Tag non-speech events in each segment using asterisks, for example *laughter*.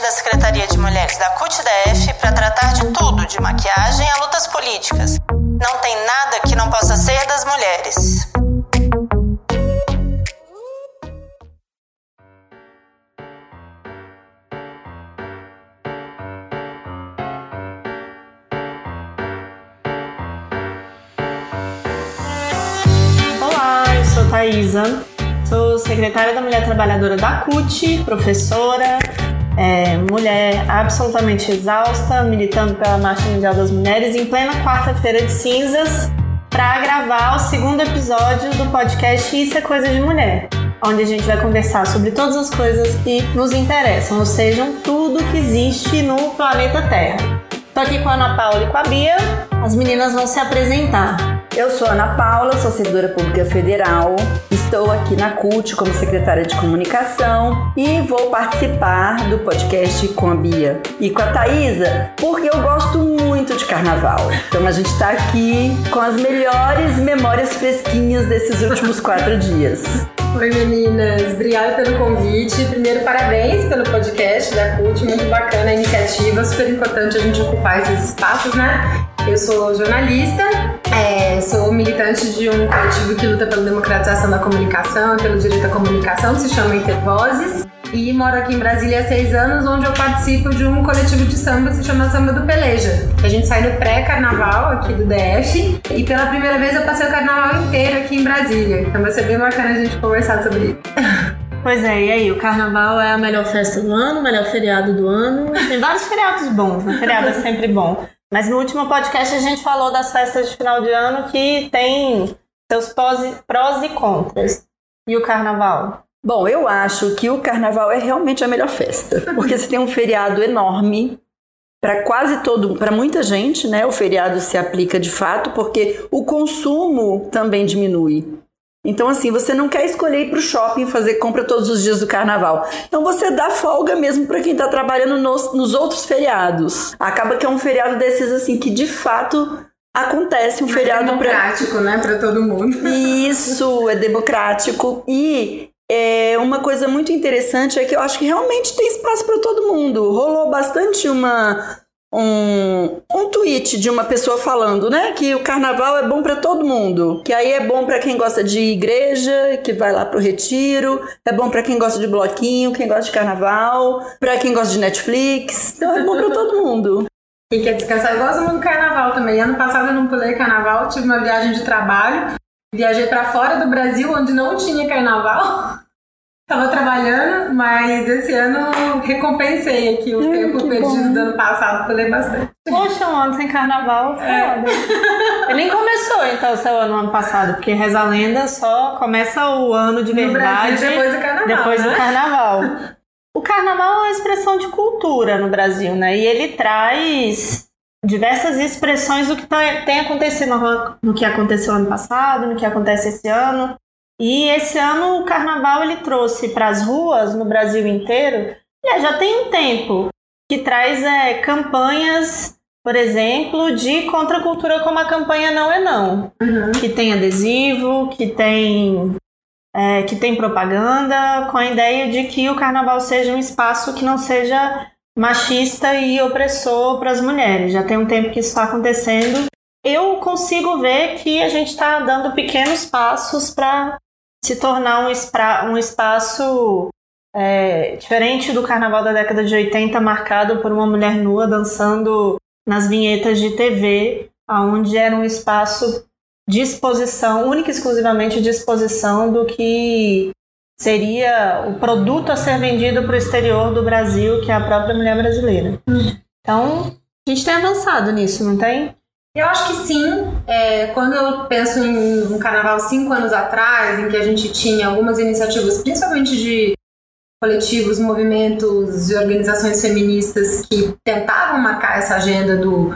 da Secretaria de Mulheres da CUT-DF para tratar de tudo, de maquiagem a lutas políticas. Não tem nada que não possa ser das mulheres. Olá, eu sou Thaisa, sou secretária da Mulher Trabalhadora da CUT, professora, é, mulher absolutamente exausta, militando pela Marcha Mundial das Mulheres em plena quarta-feira de cinzas para gravar o segundo episódio do podcast Isso é Coisa de Mulher, onde a gente vai conversar sobre todas as coisas que nos interessam, ou seja, tudo que existe no planeta Terra. Tô aqui com a Ana Paula e com a Bia, as meninas vão se apresentar. Eu sou Ana Paula, sou servidora pública federal. Estou aqui na CUT como secretária de comunicação e vou participar do podcast com a Bia e com a Thaisa, porque eu gosto muito de carnaval. Então a gente está aqui com as melhores memórias fresquinhas desses últimos quatro dias. Oi meninas, obrigada pelo convite. Primeiro, parabéns pelo podcast da CUT, muito bacana a iniciativa, super importante a gente ocupar esses espaços, né? Eu sou jornalista, é, sou militante de um coletivo que luta pela democratização da comunicação pelo direito à comunicação, que se chama Intervozes. E moro aqui em Brasília há seis anos, onde eu participo de um coletivo de samba que se chama Samba do Peleja. A gente sai no pré-carnaval aqui do DF e pela primeira vez eu passei o carnaval inteiro aqui em Brasília. Então vai ser bem bacana a gente conversar sobre isso. *laughs* Pois é, e aí, o carnaval é a melhor festa do ano, o melhor feriado do ano. Tem vários feriados bons, né? Feriado é sempre bom. Mas no último podcast a gente falou das festas de final de ano que tem seus prós e, contras. E o carnaval? Bom, eu acho que o carnaval é realmente a melhor festa, porque você tem um feriado enorme para quase todo, para muita gente, né? O feriado se aplica de fato, porque o consumo também diminui. Então, assim, você não quer escolher ir para o shopping fazer compra todos os dias do carnaval. Então, você dá folga mesmo para quem está trabalhando nos, nos outros feriados. Acaba que é um feriado desses, assim, que de fato acontece um Mas feriado democrático, pra... né, para todo mundo. Isso, é democrático. E é, uma coisa muito interessante é que eu acho que realmente tem espaço para todo mundo. Rolou bastante uma um, um tweet de uma pessoa falando, né, que o carnaval é bom para todo mundo, que aí é bom para quem gosta de igreja, que vai lá pro retiro, é bom para quem gosta de bloquinho, quem gosta de carnaval, para quem gosta de Netflix, então é bom para todo mundo. *laughs* Quem quer descansar, eu gosto muito do carnaval também. Ano passado eu não pulei carnaval, tive uma viagem de trabalho, viajei para fora do Brasil, onde não tinha carnaval. *laughs* Tava trabalhando, mas esse ano recompensei aqui o hum, tempo perdido bom. do ano passado, pulei bastante. Poxa, um ano sem carnaval, foda. *laughs* É. nem começou então o seu ano ano passado, porque reza lenda só começa o ano de verdade Brasil, depois do carnaval. Depois né? do carnaval. *laughs* O carnaval é uma expressão de cultura no Brasil, né? E ele traz diversas expressões do que tá, tem acontecido no que aconteceu ano passado, no que acontece esse ano. E esse ano o carnaval ele trouxe para as ruas no Brasil inteiro, e já tem um tempo, que traz é, campanhas, por exemplo, de contracultura como a campanha Não é Não, uhum. que tem adesivo, que tem é, que tem propaganda, com a ideia de que o carnaval seja um espaço que não seja machista e opressor para as mulheres. Já tem um tempo que isso está acontecendo. Eu consigo ver que a gente está dando pequenos passos para se tornar um, espra, um espaço é, diferente do carnaval da década de 80, marcado por uma mulher nua dançando nas vinhetas de TV, onde era um espaço de exposição, única e exclusivamente de exposição do que seria o produto a ser vendido para o exterior do Brasil, que é a própria mulher brasileira. Então, a gente tem avançado nisso, não tem? Eu acho que sim. É, quando eu penso em um carnaval cinco anos atrás, em que a gente tinha algumas iniciativas, principalmente de coletivos, movimentos e organizações feministas que tentavam marcar essa agenda do,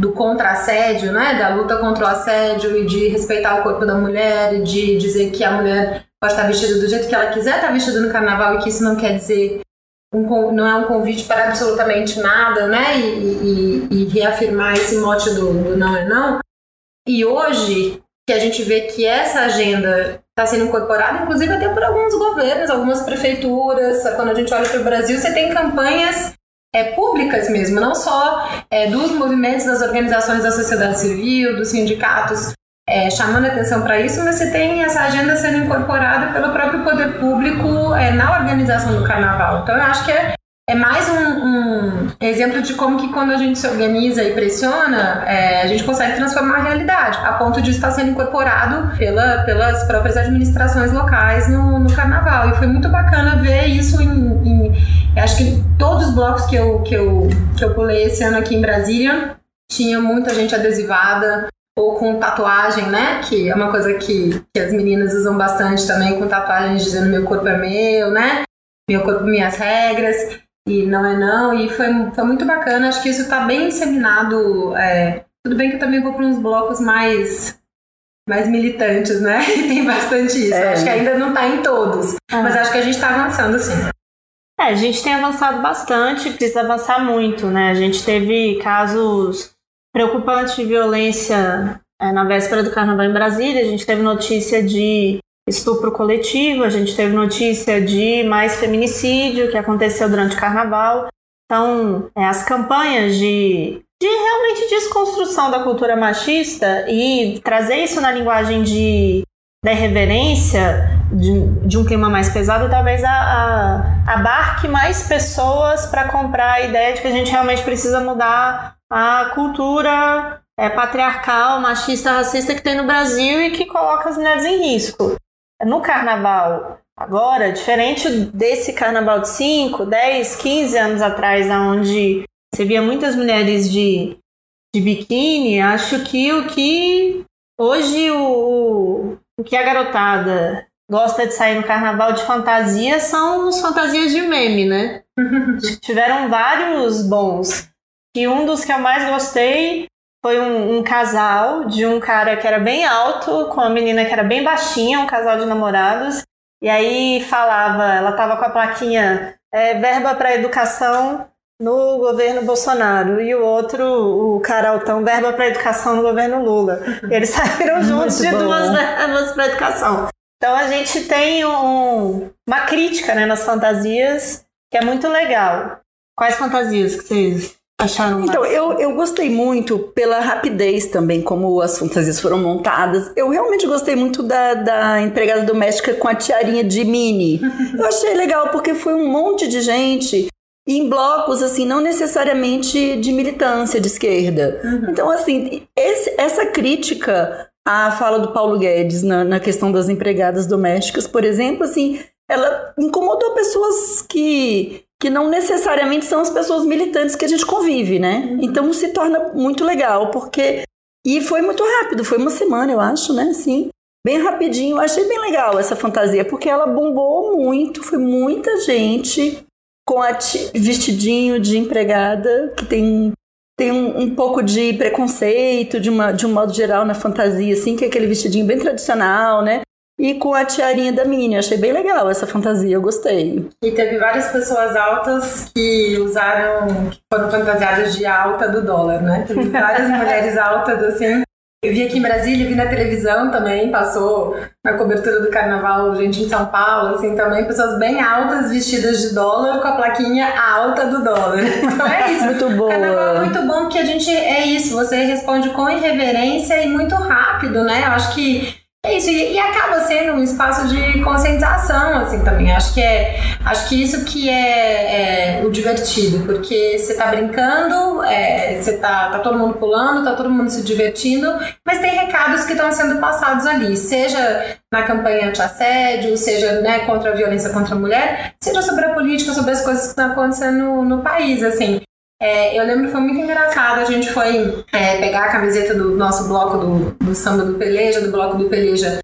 do contra-assédio, né, da luta contra o assédio e de respeitar o corpo da mulher e de dizer que a mulher pode estar vestida do jeito que ela quiser estar vestida no carnaval e que isso não quer dizer um, não é um convite para absolutamente nada, né? E, e, e reafirmar esse mote do, do, não é não. E hoje, que a gente vê que essa agenda está sendo incorporada, inclusive até por alguns governos, algumas prefeituras. Quando a gente olha para o Brasil, você tem campanhas é, públicas mesmo, não só é, dos movimentos, das organizações da sociedade civil, dos sindicatos, é, chamando atenção para isso, mas você tem essa agenda sendo incorporada pelo próprio poder público é, na organização do carnaval. Então, eu acho que é, é mais um, um, exemplo de como que quando a gente se organiza e pressiona, é, a gente consegue transformar a realidade, a ponto de estar sendo incorporado pela, pelas próprias administrações locais no, no carnaval. E foi muito bacana ver isso em, em acho que todos os blocos que eu, que, eu, que eu pulei esse ano aqui em Brasília, tinha muita gente adesivada, ou com tatuagem, né? Que é uma coisa que, que as meninas usam bastante também, com tatuagens dizendo meu corpo é meu, né? Meu corpo, minhas regras e não é não. E foi, foi muito bacana. Acho que isso está bem disseminado. É, tudo bem que eu também vou para uns blocos mais mais militantes, né? E *laughs* tem bastante isso. É. Acho que ainda não está em todos, ah. mas acho que a gente está avançando sim. É, a gente tem avançado bastante, precisa avançar muito, né? A gente teve casos preocupantes de violência é, na véspera do Carnaval em Brasília. A gente teve notícia de estupro coletivo, a gente teve notícia de mais feminicídio que aconteceu durante o carnaval. Então, é, as campanhas de, de realmente desconstrução da cultura machista e trazer isso na linguagem de, da irreverência, de, de um clima mais pesado, talvez a, a, abarque mais pessoas para comprar a ideia de que a gente realmente precisa mudar a cultura é, patriarcal, machista, racista que tem no Brasil e que coloca as mulheres em risco no carnaval agora, diferente desse carnaval de 5, 10, 15 anos atrás, onde você via muitas mulheres de, de biquíni, acho que o que hoje o, o que a garotada gosta de sair no carnaval de fantasia são as fantasias de meme, né? *laughs* Tiveram vários bons. E um dos que eu mais gostei foi um, um, casal de um cara que era bem alto com uma menina que era bem baixinha, um casal de namorados. E aí falava, ela tava com a plaquinha é, verba para educação no governo Bolsonaro e o outro, o cara altão, verba para educação no governo Lula. E *laughs* eles saíram juntos de duas verbas para educação. Então a gente tem um, uma crítica né, nas fantasias que é muito legal. Quais fantasias que vocês acharam Então, eu, eu gostei muito pela rapidez também, como as fantasias foram montadas. Eu realmente gostei muito da, da empregada doméstica com a tiarinha de mini. *laughs* eu achei legal porque foi um monte de gente em blocos, assim, não necessariamente de militância de esquerda. Uhum. Então, assim, esse, essa crítica à fala do Paulo Guedes na, na questão das empregadas domésticas, por exemplo, assim, ela incomodou pessoas que que não necessariamente são as pessoas militantes que a gente convive, né? Uhum. Então se torna muito legal, porque. E foi muito rápido, foi uma semana, eu acho, né? Assim, bem rapidinho. Eu achei bem legal essa fantasia, porque ela bombou muito, foi muita gente com a vestidinho de empregada, que tem, tem um, um, pouco de preconceito, de, uma, de um modo geral, na fantasia, assim, que é aquele vestidinho bem tradicional, né? E com a tiarinha da Minnie. Achei bem legal essa fantasia, eu gostei. E teve várias pessoas altas que usaram, que foram fantasiadas de alta do dólar, né? Teve *laughs* várias mulheres altas, assim. Eu vi aqui em Brasília, vi na televisão também, passou na cobertura do carnaval, gente em São Paulo, assim, também, pessoas bem altas, vestidas de dólar, com a plaquinha alta do dólar. *laughs* Então é isso. muito bom. Carnaval é muito bom porque a gente, é isso, você responde com irreverência e muito rápido, né? Eu acho que é isso, e, e, acaba sendo um espaço de conscientização, assim, também. Acho que é, acho que isso que é, é o divertido, porque você tá brincando, é, você tá, tá todo mundo pulando, tá todo mundo se divertindo, mas tem recados que estão sendo passados ali, seja na campanha anti-assédio, seja né, contra a violência contra a mulher, seja sobre a política, sobre as coisas que estão acontecendo no, no país, assim. É, eu lembro que foi muito engraçado. A gente foi é, pegar a camiseta do nosso bloco do, do samba do Peleja, do bloco do Peleja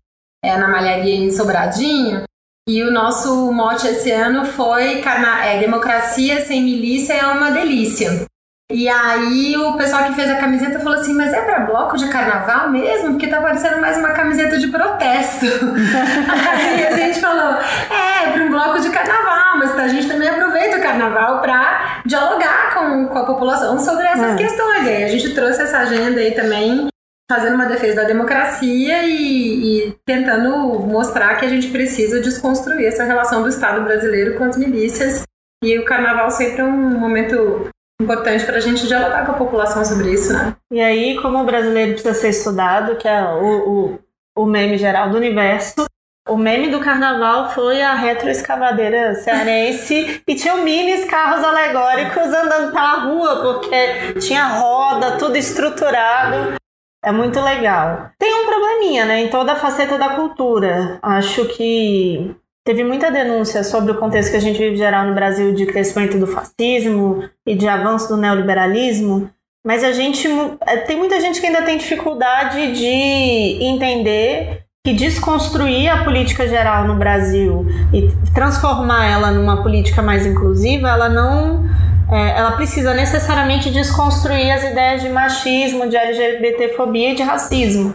é, na malharia em Sobradinho. E o nosso mote esse ano foi é, Democracia sem milícia é uma delícia. E aí o pessoal que fez a camiseta falou assim, mas é para bloco de carnaval mesmo? Porque tá parecendo mais uma camiseta de protesto. *laughs* aí a gente falou, é, é para um bloco de carnaval, mas a gente também aproveita o carnaval para dialogar com, com a população sobre essas é. questões. E aí a gente trouxe essa agenda aí também fazendo uma defesa da democracia e, e, tentando mostrar que a gente precisa desconstruir essa relação do Estado brasileiro com as milícias. E o carnaval sempre é um momento importante para a gente dialogar com a população sobre isso, né? E aí, como o brasileiro precisa ser estudado, que é o, o, o meme geral do universo, o meme do carnaval foi a retroescavadeira cearense *laughs* e tinha minis carros alegóricos andando pela rua, porque tinha roda, tudo estruturado. É muito legal. Tem um probleminha, né, em toda a faceta da cultura. Acho que teve muita denúncia sobre o contexto que a gente vive geral no Brasil de crescimento do fascismo e de avanço do neoliberalismo. Mas a gente é, tem muita gente que ainda tem dificuldade de entender que desconstruir a política geral no Brasil e transformar ela numa política mais inclusiva, ela não é, ela precisa necessariamente desconstruir as ideias de machismo, de LGBTfobia e de racismo.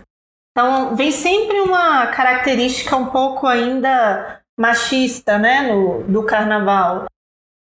Então, vem sempre uma característica um pouco ainda machista, né, no, do carnaval.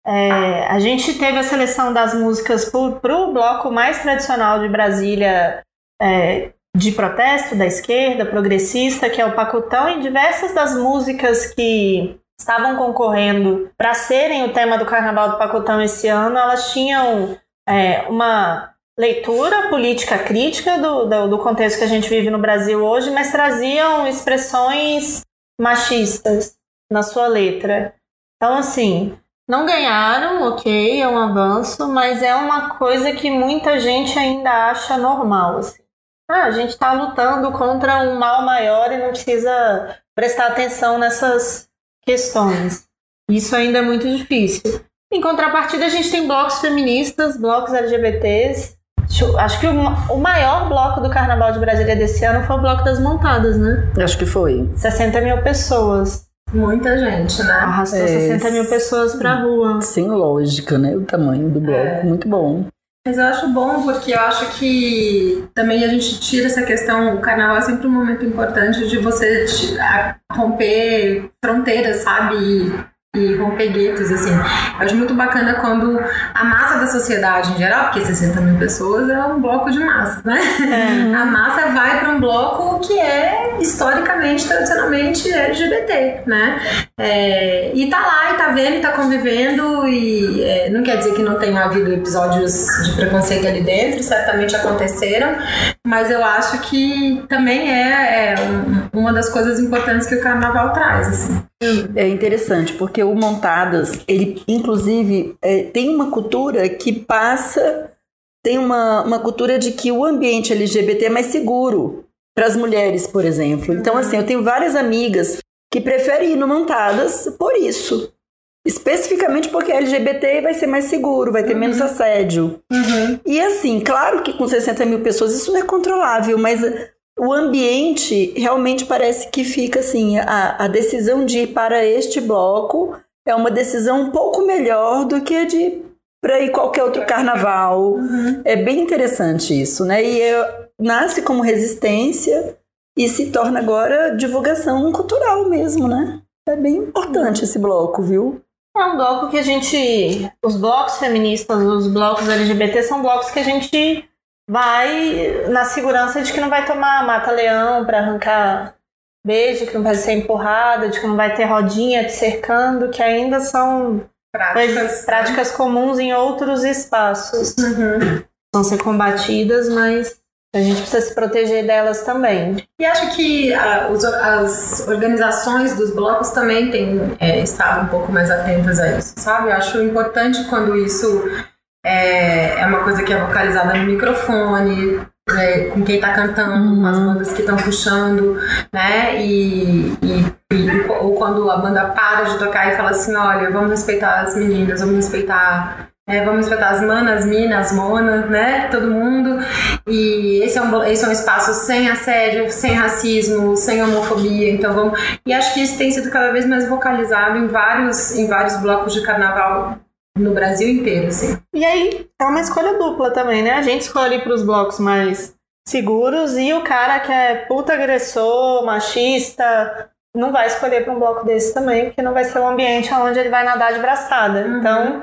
É, a gente teve a seleção das músicas para o bloco mais tradicional de Brasília, é, de protesto da esquerda progressista, que é o Pacotão, e diversas das músicas que estavam concorrendo para serem o tema do Carnaval do Pacotão esse ano, elas tinham é, uma leitura política crítica do, do, do, contexto que a gente vive no Brasil hoje, mas traziam expressões machistas na sua letra. Então, assim, não ganharam, ok, é um avanço, mas é uma coisa que muita gente ainda acha normal. Assim. Ah, a gente está lutando contra um mal maior e não precisa prestar atenção nessas questões. Isso ainda é muito difícil. Em contrapartida, a gente tem blocos feministas, blocos LGBTs. Acho que o, maior bloco do Carnaval de Brasília desse ano foi o Bloco das Montadas, né? Acho que foi. 60 mil pessoas. Muita gente, né? Arrastou é, 60 mil pessoas pra rua. Sem lógica, né? O tamanho do bloco. É. Muito bom. Mas eu acho bom porque eu acho que também a gente tira essa questão, o carnaval é sempre um momento importante de você romper fronteiras, sabe? E romper guetos, assim. Eu acho muito bacana quando a massa da sociedade em geral, porque 60 mil pessoas é um bloco de massa, né? É. A massa vai para um bloco que é historicamente, tradicionalmente LGBT, né? É, e tá lá, e tá vendo, e tá convivendo, e é, não quer dizer que não tenha havido episódios de preconceito ali dentro, certamente aconteceram, mas eu acho que também é, é um, uma das coisas importantes que o carnaval traz, assim. É interessante, porque o Montadas, ele inclusive é, tem uma cultura que passa, tem uma, uma cultura de que o ambiente LGBT é mais seguro para as mulheres, por exemplo. Então, assim, eu tenho várias amigas que preferem ir no Montadas por isso. Especificamente porque LGBT vai ser mais seguro, vai ter uhum. menos assédio. Uhum. E assim, claro que com 60 mil pessoas isso não é controlável, mas o ambiente realmente parece que fica assim, a, a decisão de ir para este bloco é uma decisão um pouco melhor do que a de para ir qualquer outro carnaval. Uhum. É bem interessante isso, né? E é, nasce como resistência e se torna agora divulgação cultural mesmo, né? É bem importante esse bloco, viu? É um bloco que a gente. Os blocos feministas, os blocos LGBT são blocos que a gente vai na segurança de que não vai tomar mata-leão para arrancar beijo, que não vai ser empurrada, de que não vai ter rodinha te cercando, que ainda são práticas, práticas comuns em outros espaços. Uhum. Vão ser combatidas, mas a gente precisa se proteger delas também. E acho que a, os, as organizações dos blocos também têm é, estado um pouco mais atentas a isso, sabe? Eu acho importante quando isso é, é uma coisa que é vocalizada no microfone, né, com quem está cantando, uhum. com as bandas que estão puxando, né? E, e, e, ou quando a banda para de tocar e fala assim, olha, vamos respeitar as meninas, vamos respeitar é, vamos respeitar as manas, minas, monas, né? Todo mundo. E esse é, um, esse é um espaço sem assédio, sem racismo, sem homofobia. Então vamos. E acho que isso tem sido cada vez mais vocalizado em vários, em vários blocos de carnaval no Brasil inteiro, assim. E aí, é uma escolha dupla também, né? A gente escolhe para os blocos mais seguros e o cara que é puta agressor, machista, não vai escolher para um bloco desse também, porque não vai ser um ambiente onde ele vai nadar de braçada. Uhum. Então,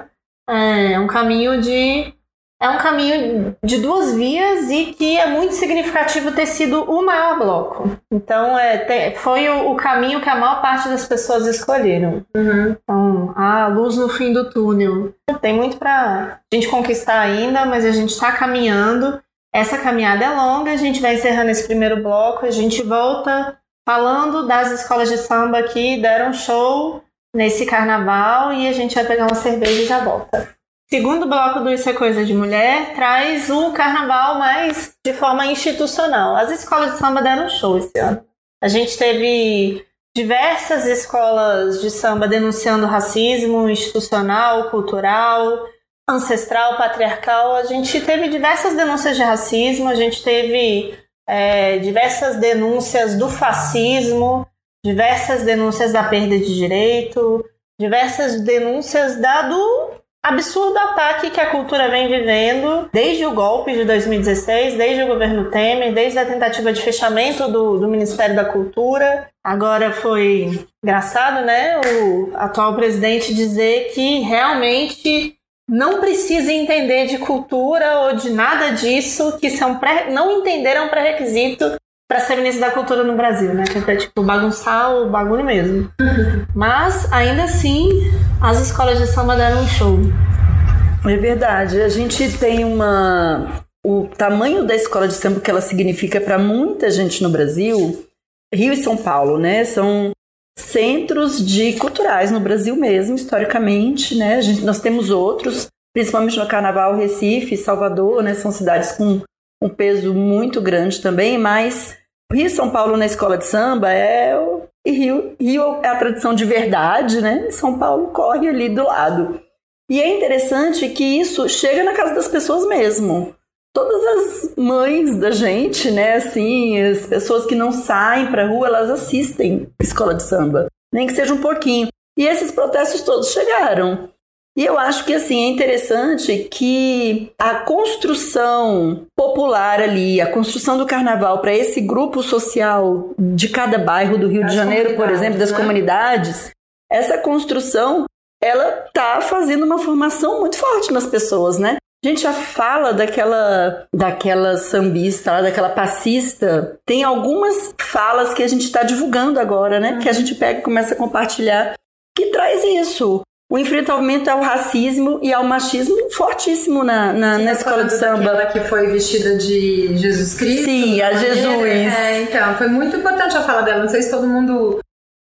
é um caminho de é um caminho de duas vias e que é muito significativo ter sido o maior bloco. Então, é, foi o, o, caminho que a maior parte das pessoas escolheram. Uhum. Então, a luz no fim do túnel. Tem muito para a gente conquistar ainda, mas a gente está caminhando. Essa caminhada é longa, a gente vai encerrando esse primeiro bloco, a gente volta falando das escolas de samba que deram show nesse carnaval e a gente vai pegar uma cerveja e já volta. Segundo bloco do Isso é Coisa de Mulher traz o carnaval mais de forma institucional. As escolas de samba deram show esse ano. A gente teve diversas escolas de samba denunciando racismo institucional, cultural, ancestral, patriarcal. A gente teve diversas denúncias de racismo, a gente teve é, diversas denúncias do fascismo, diversas denúncias da perda de direito, diversas denúncias da, do absurdo ataque que a cultura vem vivendo desde o golpe de 2016, desde o governo Temer, desde a tentativa de fechamento do, do Ministério da Cultura. Agora foi engraçado, né? O atual presidente dizer que realmente não precisa entender de cultura ou de nada disso, que são pré, não entenderam um pré-requisito para ser ministro da cultura no Brasil, né? Que é tipo bagunçar o bagulho mesmo. *laughs* Mas ainda assim, as escolas de samba deram um show. É verdade. A gente tem uma o tamanho da escola de samba que ela significa para muita gente no Brasil, Rio e São Paulo, né? São centros de culturais no Brasil mesmo, historicamente, né? Gente, nós temos outros, principalmente no Carnaval, Recife, Salvador, né? São cidades com um peso muito grande também, mas Rio e São Paulo na escola de samba é o e Rio, Rio é a tradição de verdade, né? São Paulo corre ali do lado. E é interessante que isso chega na casa das pessoas mesmo todas as mães da gente, né, assim, as pessoas que não saem para rua, elas assistem escola de samba, nem que seja um pouquinho. E esses protestos todos chegaram. E eu acho que assim é interessante que a construção popular ali, a construção do carnaval para esse grupo social de cada bairro do Rio de Janeiro, por exemplo, das né? comunidades, essa construção ela tá fazendo uma formação muito forte nas pessoas, né? A gente já fala daquela, daquela sambista, daquela passista. Tem algumas falas que a gente está divulgando agora, né? Uhum. Que a gente pega e começa a compartilhar, que traz isso. O enfrentamento ao racismo e ao machismo fortíssimo na, na, na escola de samba. Aquela que foi vestida de Jesus Cristo. Sim, a Jesus. É, então, foi muito importante a fala dela. Não sei se todo mundo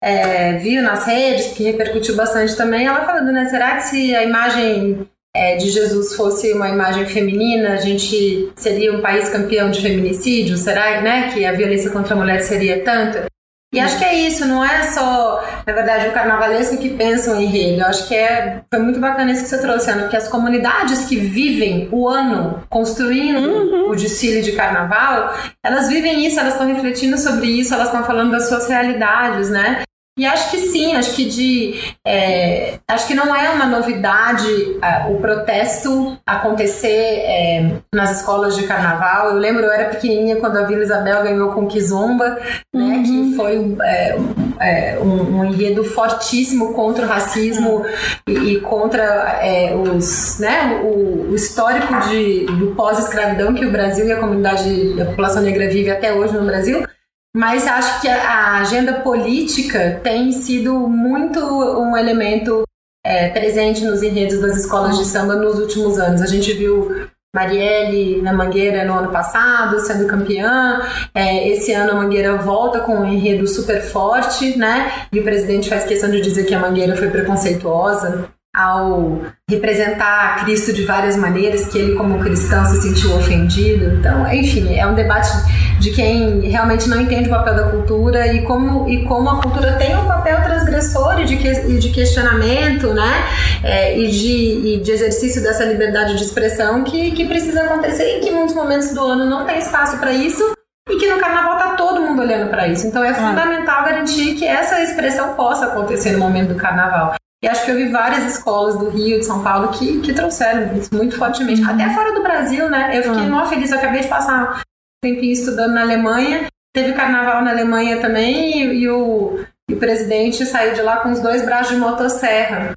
é, viu nas redes, que repercutiu bastante também. Ela falando, né? Será que se a imagem é, de Jesus fosse uma imagem feminina, a gente seria um país campeão de feminicídio? Será né, que a violência contra a mulher seria tanta? E acho que é isso, não é só, na verdade, o carnavalesco que pensa em enredo. Eu acho que é, foi muito bacana isso que você trouxe, Ana, porque as comunidades que vivem o ano construindo uhum. o desfile de carnaval, elas vivem isso, elas estão refletindo sobre isso, elas estão falando das suas realidades, né? E acho que sim, acho que de é, acho que não é uma novidade uh, o protesto acontecer é, nas escolas de carnaval. Eu lembro, eu era pequenininha quando a Vila Isabel ganhou com Kizomba, né, uhum. que foi é, é, um, um, enredo fortíssimo contra o racismo e, e contra é, os, né, o, o histórico de, do pós-escravidão que o Brasil e a comunidade, a população negra vive até hoje no Brasil. Mas acho que a agenda política tem sido muito um elemento é, presente nos enredos das escolas de samba nos últimos anos. A gente viu Marielle na Mangueira no ano passado, sendo campeã. É, esse ano a Mangueira volta com um enredo super forte, né? E o presidente faz questão de dizer que a Mangueira foi preconceituosa ao representar Cristo de várias maneiras, que ele, como cristão, se sentiu ofendido. Então, enfim, é um debate de quem realmente não entende o papel da cultura e como, e como a cultura tem um papel transgressor e de, que, de questionamento, né? É, e, de, e de exercício dessa liberdade de expressão que, que precisa acontecer e que em muitos momentos do ano não tem espaço para isso e que no carnaval tá todo mundo olhando para isso. Então é ah. fundamental garantir que essa expressão possa acontecer no momento do carnaval. E acho que eu vi várias escolas do Rio, de São Paulo, que, que trouxeram isso muito fortemente. Uhum. Até fora do Brasil, né? Eu fiquei uhum. feliz. Eu acabei de passar tempinho estudando na Alemanha. Teve carnaval na Alemanha também e, e, o, e o presidente saiu de lá com os dois braços de motosserra.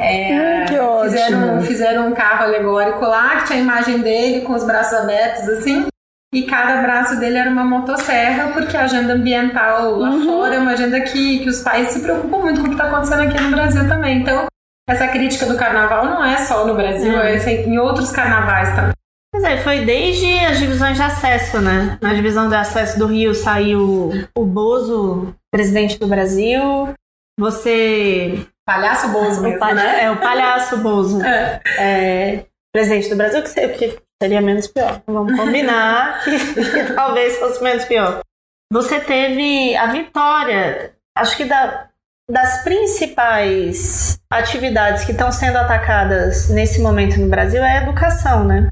É, ótimo. Fizeram, fizeram um carro alegórico lá, que tinha a imagem dele com os braços abertos, assim. E cada braço dele era uma motosserra, porque a agenda ambiental lá Uhum. fora é uma agenda que, que os pais se preocupam muito com o que está acontecendo aqui no Brasil também. Então, essa crítica do carnaval não é só no Brasil, Hum. é em outros carnavais também. Pois é, foi desde as divisões de acesso, né? Na divisão de acesso do Rio saiu o Bozo, presidente do Brasil. Você. Palhaço Bozo mesmo, pa- né? É, o palhaço Bozo. É. é, presidente do Brasil, que seria menos pior. Vamos combinar *laughs* que, que talvez fosse menos pior. Você teve a vitória, acho que da, das principais atividades que estão sendo atacadas nesse momento no Brasil é a educação, né?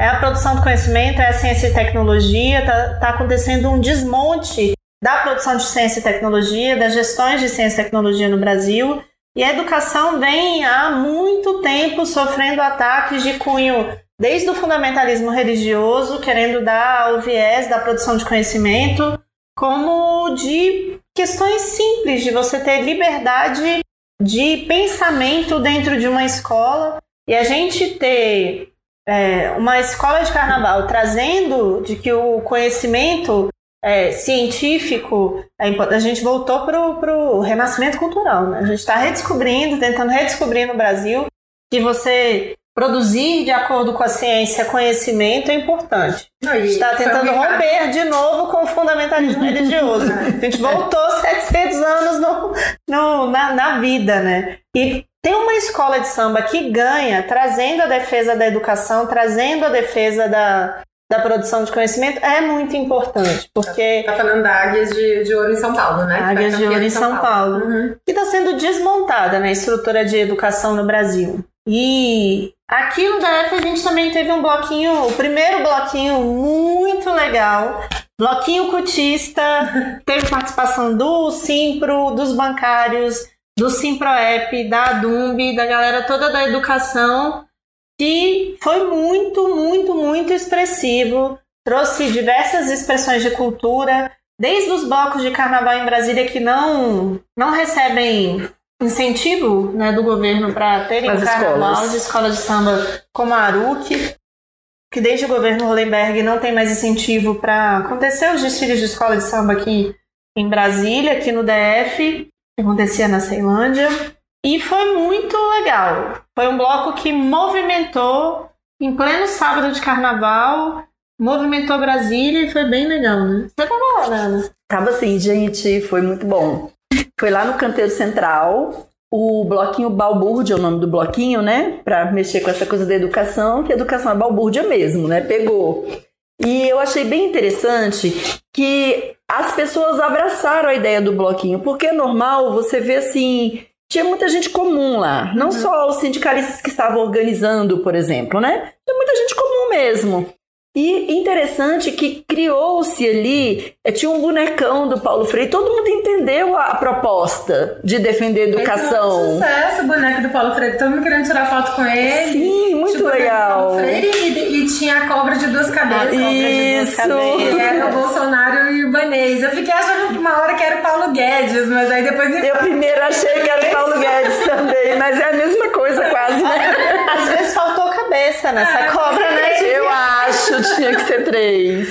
É a produção do conhecimento, é a ciência e tecnologia, está tá acontecendo um desmonte da produção de ciência e tecnologia, das gestões de ciência e tecnologia no Brasil. E a educação vem há muito tempo sofrendo ataques de cunho, desde o fundamentalismo religioso, querendo dar ao viés da produção de conhecimento, como de questões simples, de você ter liberdade de pensamento dentro de uma escola. E a gente ter é, uma escola de carnaval trazendo de que o conhecimento é, científico, é a gente voltou para o renascimento cultural. Né? A gente está redescobrindo, tentando redescobrir no Brasil que você produzir de acordo com a ciência conhecimento é importante. Não, e está tentando romper de novo com o fundamentalismo religioso. *laughs* A gente voltou 700 anos no, no- na, na vida, né? E tem uma escola de samba que ganha, trazendo a defesa da educação, trazendo a defesa da, da produção de conhecimento, é muito importante, porque Tá falando da Águias de, de Ouro em São Paulo, né? Águias de Ouro em São Paulo. Uhum. que está sendo desmontada na estrutura de educação no Brasil. E aqui no DF a gente também teve um bloquinho, o primeiro bloquinho muito legal, bloquinho cutista, teve participação do Simpro, dos bancários, do Simproep, da Dumb, da galera toda da educação, que foi muito, muito, muito expressivo, trouxe diversas expressões de cultura, desde os blocos de carnaval em Brasília que não, não recebem incentivo né, do governo para terem As carnaval escolas. de escola de samba como a Aruc, que desde o governo Hollenberg não tem mais incentivo para acontecer os desfiles de escola de samba aqui em Brasília, aqui no DF, que acontecia na Ceilândia. E foi muito legal. Foi um bloco que movimentou em pleno sábado de carnaval, movimentou Brasília e foi bem legal, né? Você tava lá, Ana? Tava assim, gente, foi muito bom. Foi lá no Canteiro Central, o bloquinho Balbúrdia é o nome do bloquinho, né? Pra mexer com essa coisa da educação, que educação é balbúrdia mesmo, né? Pegou. E eu achei bem interessante que as pessoas abraçaram a ideia do bloquinho, porque é normal você ver assim. Tinha muita gente comum lá, não só os sindicalistas que estavam organizando, por exemplo, né? Tinha muita gente comum mesmo. E interessante que criou-se ali, eh, tinha um bonecão do Paulo Freire, todo mundo entendeu a proposta de defender a Foi um educação. sucesso o boneco do Paulo Freire. Todo mundo querendo tirar foto com ele. Sim, muito Tinha o boneco do legal. Paulo Freire e tinha a cobra de duas cabeças. Isso. Que era o Bolsonaro e o Ibanez. Eu fiquei achando que uma hora que era o Paulo Guedes, mas aí depois me Eu primeiro achei que era o Paulo Guedes também, mas é a mesma coisa quase, né? Às vezes faltou cabeça nessa Ah, cobra, né? Eu acho, tinha que ser três.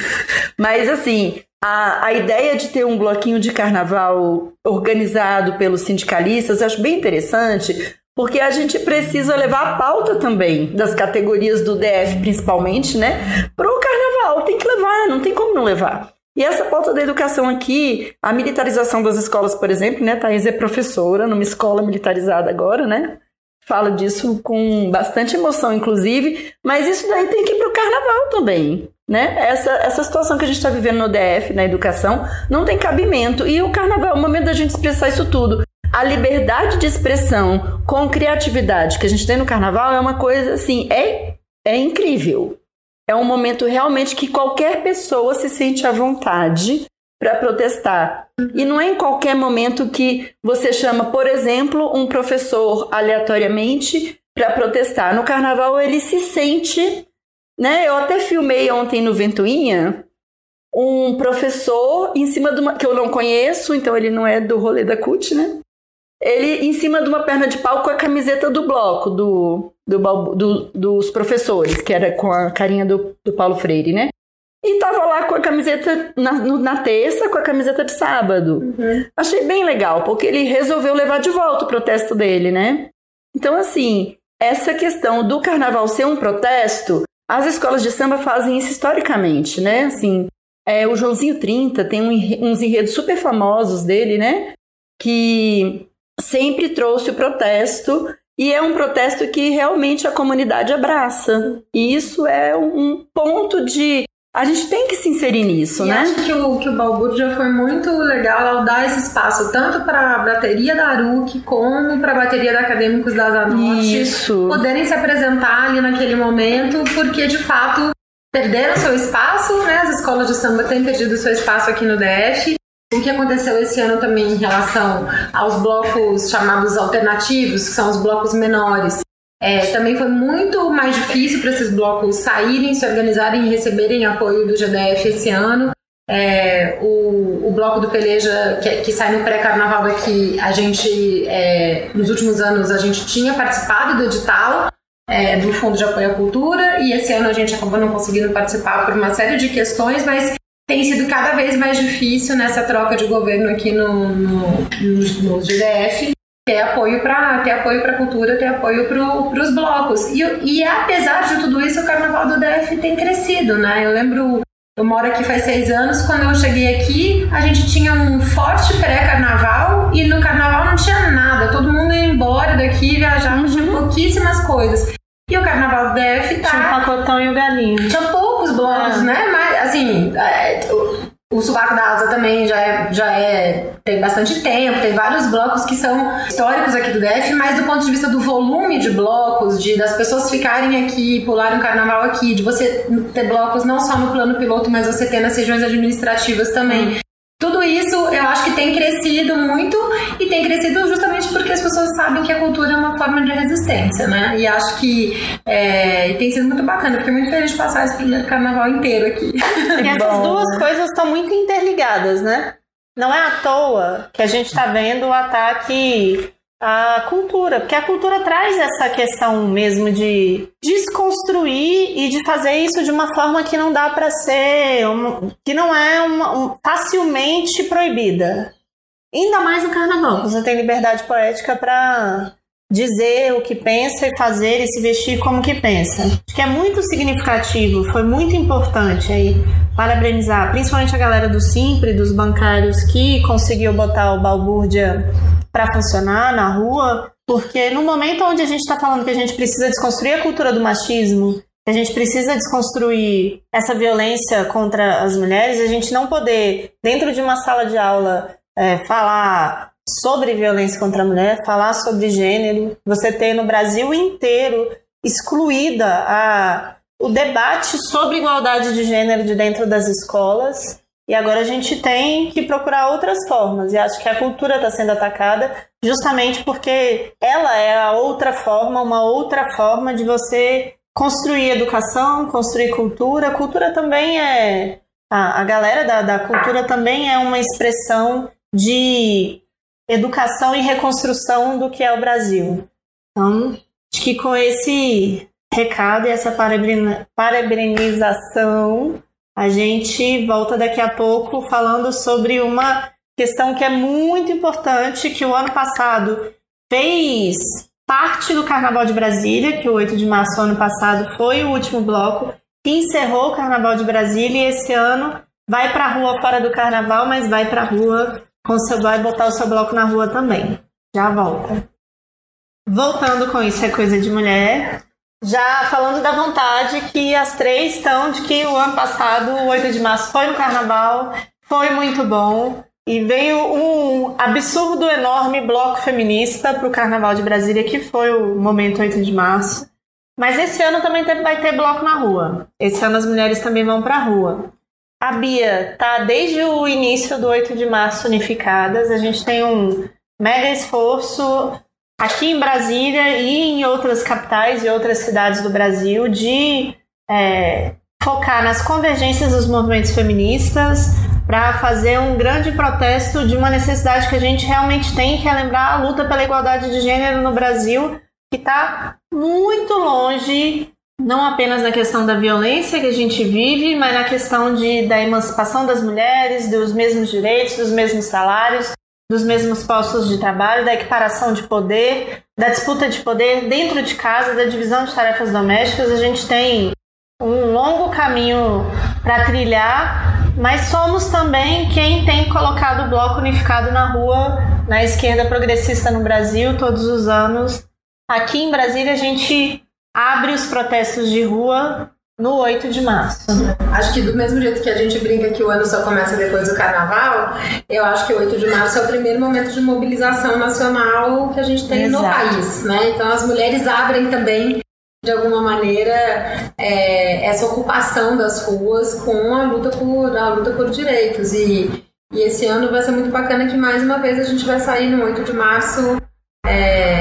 Mas assim, a, a ideia de ter um bloquinho de carnaval organizado pelos sindicalistas, eu acho bem interessante, porque a gente precisa levar a pauta também das categorias do DF, principalmente, né? Pro carnaval. Tem que levar, não tem como não levar. E essa pauta da educação aqui, a militarização das escolas, por exemplo, né? Thaís é professora numa escola militarizada agora, né? Fala disso com bastante emoção, inclusive, mas isso daí tem que ir para o carnaval também. Né? Essa, essa situação que a gente está vivendo no DF, na educação, não tem cabimento. E o carnaval é o momento da gente expressar isso tudo. A liberdade de expressão com criatividade que a gente tem no carnaval é uma coisa assim, é, é incrível. É um momento realmente que qualquer pessoa se sente à vontade para protestar. E não é em qualquer momento que você chama, por exemplo, um professor aleatoriamente para protestar. No carnaval ele se sente, né? Eu até filmei ontem no Ventoinha um professor em cima de uma que eu não conheço, então ele não é do rolê da CUT, né? Ele em cima de uma perna de pau com a camiseta do bloco, do, do, do dos professores, que era com a carinha do, do Paulo Freire, né? E tava lá com a camiseta na, na terça, com a camiseta de sábado. Uhum. Achei bem legal, porque ele resolveu levar de volta o protesto dele, né? Então, assim, essa questão do carnaval ser um protesto, as escolas de samba fazem isso historicamente, né? Assim, é, o Joãozinho 30 tem um, uns enredos super famosos dele, né? Que sempre trouxe o protesto e é um protesto que realmente a comunidade abraça. E isso é um ponto de a gente tem que se inserir nisso, e né? Acho que o, que o Balbúrdia foi muito legal ao dar esse espaço, tanto para a bateria da Aruc como para a bateria da Acadêmicos da Zanotti Isso. poderem se apresentar ali naquele momento, porque de fato perderam seu espaço, né? As escolas de samba têm perdido seu espaço aqui no DF. O que aconteceu esse ano também em relação aos blocos chamados alternativos, que são os blocos menores, é, também foi muito mais difícil para esses blocos saírem, se organizarem e receberem apoio do GDF esse ano. É, o, o, bloco do Peleja, que, que sai no pré-carnaval daqui, a gente, é, nos últimos anos, a gente tinha participado do edital é, do Fundo de Apoio à Cultura e esse ano a gente acabou não conseguindo participar por uma série de questões, mas tem sido cada vez mais difícil nessa troca de governo aqui no, no, no, no GDF ter apoio para ter apoio para cultura, ter apoio para os blocos. E, e apesar de tudo isso, o Carnaval do DF tem crescido, né? Eu lembro, eu moro aqui faz seis anos, quando eu cheguei aqui, a gente tinha um forte pré-carnaval e no Carnaval não tinha nada, todo mundo ia embora daqui, viajava, uhum. tinha pouquíssimas coisas. E o Carnaval do DF tá... Tinha o pacotão e o galinho. Tinha poucos blocos, é. né? Mas, é, o Sovaco da Asa também já é, já é tem bastante tempo, tem vários blocos que são históricos aqui do DF, mas do ponto de vista do volume de blocos, de das pessoas ficarem aqui, pularem um carnaval aqui, de você ter blocos não só no plano piloto, mas você ter nas regiões administrativas também. Tudo isso eu acho que tem crescido muito e tem crescido justamente porque as pessoas sabem que a cultura é uma forma de resistência, né? E acho que é, tem sido muito bacana, porque é muito feliz de passar esse primeiro carnaval inteiro aqui. *laughs* E essas duas coisas estão muito interligadas, né? Não é à toa que a gente está vendo o ataque a cultura, porque a cultura traz essa questão mesmo de desconstruir e de fazer isso de uma forma que não dá para ser, que não é uma, um, facilmente proibida. Ainda mais no carnaval, você tem liberdade poética para dizer o que pensa e fazer e se vestir como que pensa. Acho que é muito significativo, foi muito importante aí parabenizar, principalmente a galera do Simpre, dos bancários que conseguiu botar o balbúrdia para funcionar na rua, porque no momento onde a gente está falando que a gente precisa desconstruir a cultura do machismo, que a gente precisa desconstruir essa violência contra as mulheres, a gente não poder, dentro de uma sala de aula, é, falar sobre violência contra a mulher, falar sobre gênero, você ter no Brasil inteiro excluída a, o debate sobre igualdade de gênero de dentro das escolas e agora a gente tem que procurar outras formas. E acho que a cultura está sendo atacada justamente porque ela é a outra forma, uma outra forma de você construir educação, construir cultura. A cultura também é. A, a galera da, da cultura também é uma expressão de educação e reconstrução do que é o Brasil. Então, acho que com esse recado e essa parabrinização a gente volta daqui a pouco falando sobre uma questão que é muito importante, que o ano passado fez parte do Carnaval de Brasília, que o 8 de março ano passado foi o último bloco, que encerrou o Carnaval de Brasília e esse ano vai para a rua fora do Carnaval, mas vai para a rua com seu vai botar o seu bloco na rua também. Já volta. Voltando com isso é coisa de mulher já falando da vontade que as três estão de que o ano passado, o 8 de março, foi no carnaval, foi muito bom. E veio um absurdo, enorme bloco feminista para o Carnaval de Brasília, que foi o momento 8 de março. Mas esse ano também vai ter bloco na rua. Esse ano as mulheres também vão para a rua. A Bia tá desde o início do 8 de março unificadas. A gente tem um mega esforço aqui em Brasília e em outras capitais e outras cidades do Brasil de é, focar nas convergências dos movimentos feministas, para fazer um grande protesto de uma necessidade que a gente realmente tem, que é lembrar a luta pela igualdade de gênero no Brasil, que está muito longe, não apenas na questão da violência que a gente vive, mas na questão de, da emancipação das mulheres, dos mesmos direitos, dos mesmos salários, dos mesmos postos de trabalho, da equiparação de poder, da disputa de poder dentro de casa, da divisão de tarefas domésticas. A gente tem um longo caminho para trilhar, mas somos também quem tem colocado o bloco unificado na rua, na esquerda progressista no Brasil, todos os anos. Aqui em Brasília, a gente abre os protestos de rua no 8 de março. Acho que do mesmo jeito que a gente brinca que o ano só começa depois do carnaval, eu acho que o 8 de março é o primeiro momento de mobilização nacional que a gente tem Exato. no país, né? Então as mulheres abrem também de alguma maneira é, essa ocupação das ruas com a luta por a luta por direitos e, e esse ano vai ser muito bacana que mais uma vez a gente vai sair no 8 de março é,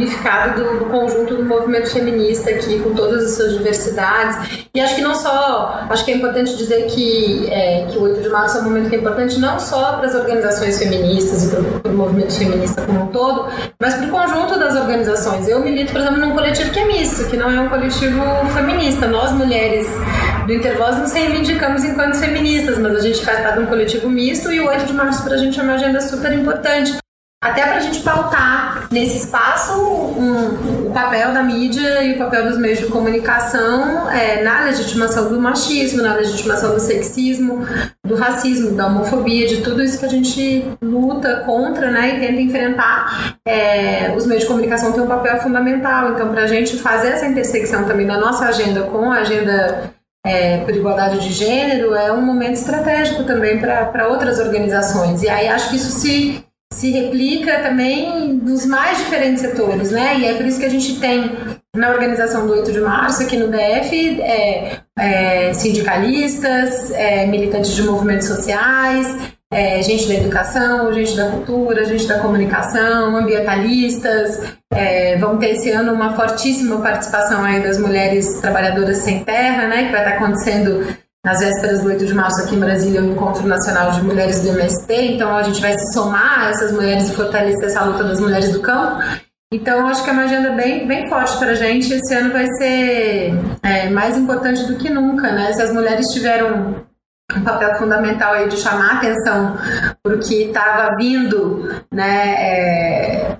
unificado do, do, conjunto do movimento feminista aqui, com todas as suas diversidades. E acho que não só, acho que é importante dizer que, é, que o 8 de março é um momento que é importante não só para as organizações feministas e para o movimento feminista como um todo, mas para o conjunto das organizações. Eu milito, por exemplo, num coletivo que é misto, que não é um coletivo feminista. Nós, mulheres do Intervoz, nos reivindicamos enquanto feministas, mas a gente faz parte de um coletivo misto e o 8 de março para a gente é uma agenda super importante até para a gente pautar nesse espaço um, o papel da mídia e o papel dos meios de comunicação é, na legitimação do machismo, na legitimação do sexismo, do racismo, da homofobia, de tudo isso que a gente luta contra né, e tenta enfrentar. É, os meios de comunicação têm um papel fundamental. Então, para a gente fazer essa intersecção também da nossa agenda com a agenda é, por igualdade de gênero é um momento estratégico também para outras organizações. E aí acho que isso se se replica também nos mais diferentes setores, né? E é por isso que a gente tem na organização do 8 de março, aqui no DF, é, é, sindicalistas, é, militantes de movimentos sociais, é, gente da educação, gente da cultura, gente da comunicação, ambientalistas. É, ter esse ano uma fortíssima participação aí das mulheres trabalhadoras sem terra, né? Que vai estar acontecendo nas vésperas do 8 de março aqui em Brasília, o Encontro Nacional de Mulheres do MST, então a gente vai se somar a essas mulheres e fortalecer essa luta das mulheres do campo. Então, acho que é uma agenda bem, bem forte para a gente. Esse ano vai ser é, mais importante do que nunca, né? Se as mulheres tiveram um papel fundamental aí de chamar atenção para o que estava vindo né, é,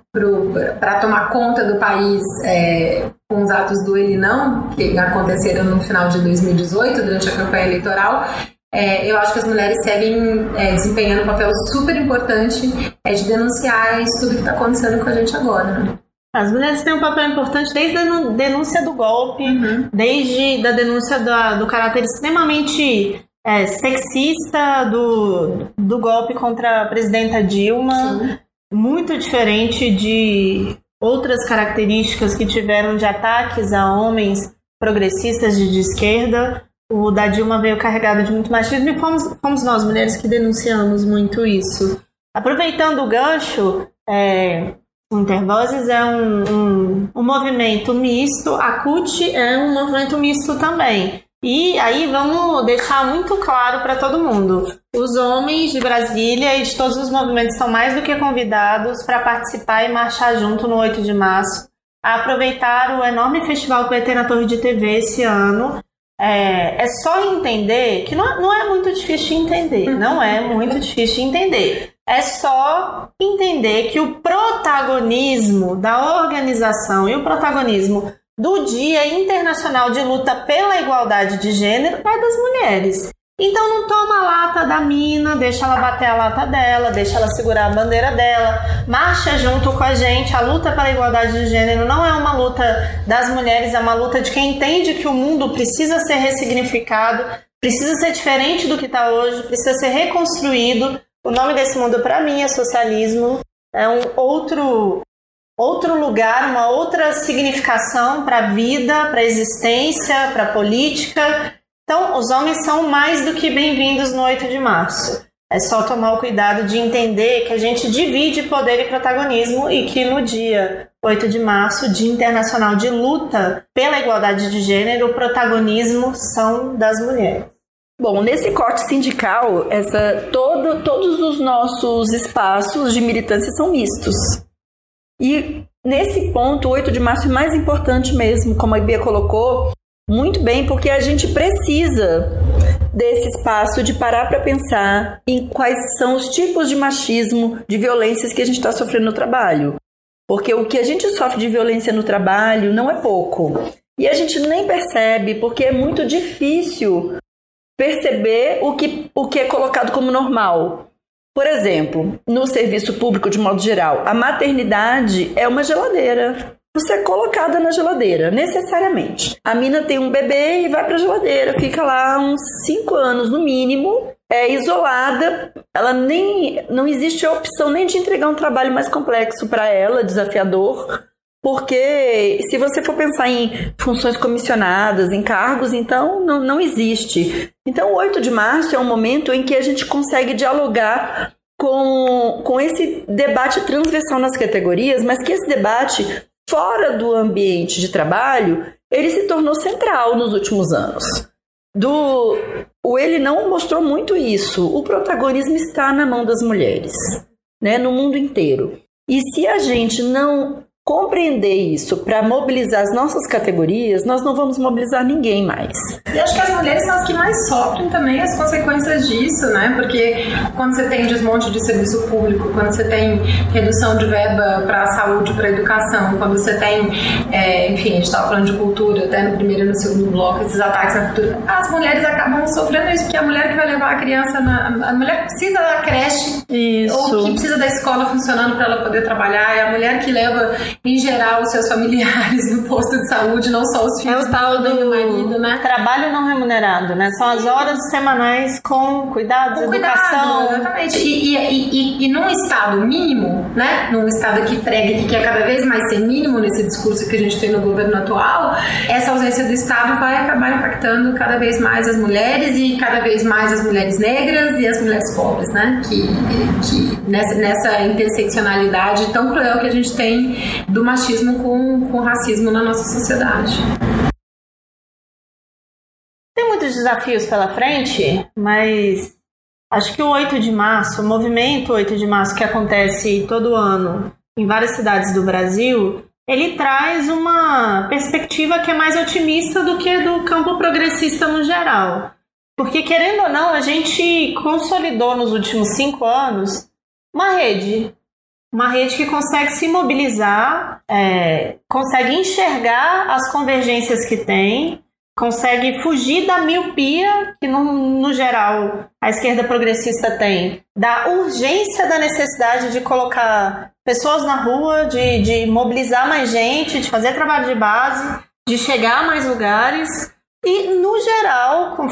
para tomar conta do país é, com os atos do Ele Não, que aconteceram no final de 2018, durante a campanha eleitoral. É, eu acho que as mulheres seguem é, desempenhando um papel super importante é, de denunciar isso tudo que está acontecendo com a gente agora. Né? As mulheres têm um papel importante desde a denúncia do golpe, uhum. desde a denúncia do, do caráter extremamente é, sexista do, do golpe contra a presidenta Dilma, Sim. muito diferente de outras características que tiveram de ataques a homens progressistas de, de esquerda. O da Dilma veio carregado de muito machismo e fomos, fomos nós, mulheres, que denunciamos muito isso. Aproveitando o gancho, é, Intervozes é um, um, um movimento misto, a CUT é um movimento misto também. E aí vamos deixar muito claro para todo mundo: os homens de Brasília e de todos os movimentos estão mais do que convidados para participar e marchar junto no 8 de março, a aproveitar o enorme festival que vai ter na Torre de TV esse ano. É, é só entender que não, não é muito difícil de entender, não é muito difícil de entender. É só entender que o protagonismo da organização e o protagonismo do Dia Internacional de Luta pela Igualdade de Gênero é das mulheres. Então não toma a lata da mina, deixa ela bater a lata dela, deixa ela segurar a bandeira dela, marcha junto com a gente. A luta pela igualdade de gênero não é uma luta das mulheres, é uma luta de quem entende que o mundo precisa ser ressignificado, precisa ser diferente do que está hoje, precisa ser reconstruído. O nome desse mundo para mim é socialismo. É um outro outro lugar, uma outra significação para a vida, para a existência, para a política. Então, os homens são mais do que bem-vindos no 8 de março. É só tomar o cuidado de entender que a gente divide poder e protagonismo e que no dia 8 de março, Dia Internacional de Luta pela Igualdade de Gênero, o protagonismo são das mulheres. Bom, nesse corte sindical, essa, todo, todos os nossos espaços de militância são mistos. E nesse ponto, o 8 de março é mais importante mesmo, como a Bia colocou, muito bem, porque a gente precisa desse espaço de parar para pensar em quais são os tipos de machismo, de violências que a gente está sofrendo no trabalho. Porque o que a gente sofre de violência no trabalho não é pouco. E a gente nem percebe, porque é muito difícil perceber o que, o que é colocado como normal. Por exemplo, no serviço público de modo geral, a maternidade é uma geladeira. Você é colocada na geladeira, necessariamente. A mina tem um bebê e vai para a geladeira, fica lá uns 5 anos no mínimo, é isolada. Ela nem não existe a opção nem de entregar um trabalho mais complexo para ela, desafiador, porque se você for pensar em funções comissionadas, em cargos, então não, não existe. Então, o 8 de março é um momento em que a gente consegue dialogar com, com esse debate transversal nas categorias, mas que esse debate, fora do ambiente de trabalho, ele se tornou central nos últimos anos. Do, o ele não mostrou muito isso. O protagonismo está na mão das mulheres, né, no mundo inteiro. E se a gente não compreender isso para mobilizar as nossas categorias, nós não vamos mobilizar ninguém mais. E acho que as mulheres são as que mais sofrem também as consequências disso, né? Porque quando você tem desmonte de serviço público, quando você tem redução de verba para a saúde, para a educação, quando você tem, é, enfim, a gente estava falando de cultura, até no primeiro e no segundo bloco, esses ataques à cultura, as mulheres acabam sofrendo isso, porque a mulher que vai levar a criança, na, a mulher precisa da creche, isso. ou que precisa da escola funcionando para ela poder trabalhar, é a mulher que leva em geral, os seus familiares no posto de saúde, não só os filhos, é o tal do marido, né? Trabalho não remunerado, né? São as horas semanais com cuidados, com educação. Cuidado, exatamente. E, e, e, e, num estado mínimo, né? Num estado que prega que quer cada vez mais ser mínimo nesse discurso que a gente tem no governo atual, essa ausência do Estado vai acabar impactando cada vez mais as mulheres e cada vez mais as mulheres negras e as mulheres pobres, né? Que, que nessa, nessa interseccionalidade tão cruel que a gente tem do machismo com, com racismo na nossa sociedade. Tem muitos desafios pela frente, mas acho que o 8 de março, o movimento 8 de março que acontece todo ano em várias cidades do Brasil, ele traz uma perspectiva que é mais otimista do que do campo progressista no geral. Porque, querendo ou não, a gente consolidou nos últimos cinco anos uma rede uma rede que consegue se mobilizar, é, consegue enxergar as convergências que tem, consegue fugir da miopia que, no, no geral, a esquerda progressista tem, da urgência da necessidade de colocar pessoas na rua, de, de mobilizar mais gente, de fazer trabalho de base, de chegar a mais lugares. E, no geral, com